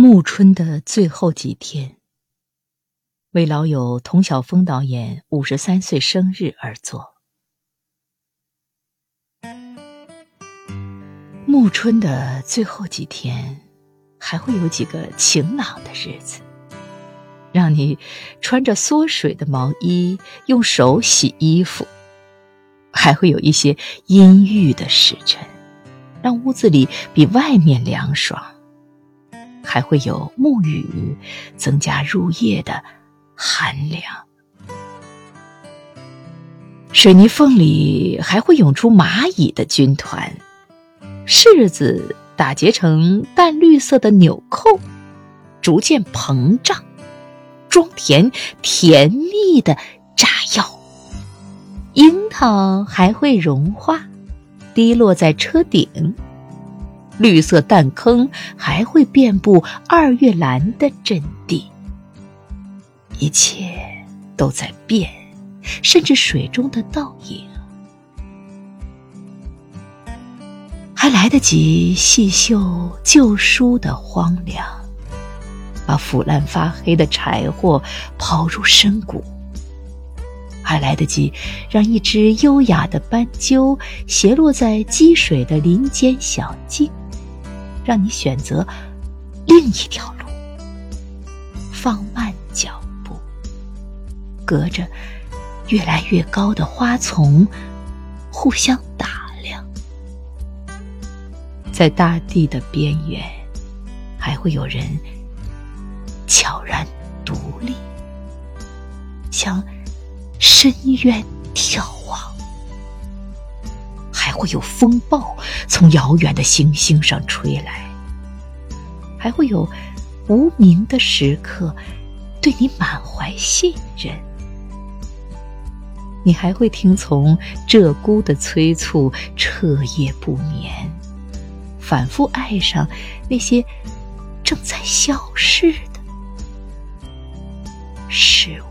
暮春的最后几天，为老友童晓峰导演五十三岁生日而作。暮春的最后几天，还会有几个晴朗的日子，让你穿着缩水的毛衣，用手洗衣服；还会有一些阴郁的时辰，让屋子里比外面凉爽。还会有沐雨，增加入夜的寒凉。水泥缝里还会涌出蚂蚁的军团，柿子打结成淡绿色的纽扣，逐渐膨胀，装填甜蜜的炸药。樱桃还会融化，滴落在车顶。绿色弹坑还会遍布二月兰的阵地，一切都在变，甚至水中的倒影，还来得及细嗅旧书的荒凉，把腐烂发黑的柴火抛入深谷，还来得及让一只优雅的斑鸠斜落在积水的林间小径。让你选择另一条路，放慢脚步，隔着越来越高的花丛互相打量，在大地的边缘，还会有人悄然独立，向深渊眺望，还会有风暴从遥远的行星上吹来。还会有无名的时刻，对你满怀信任。你还会听从鹧鸪的催促，彻夜不眠，反复爱上那些正在消逝的事物。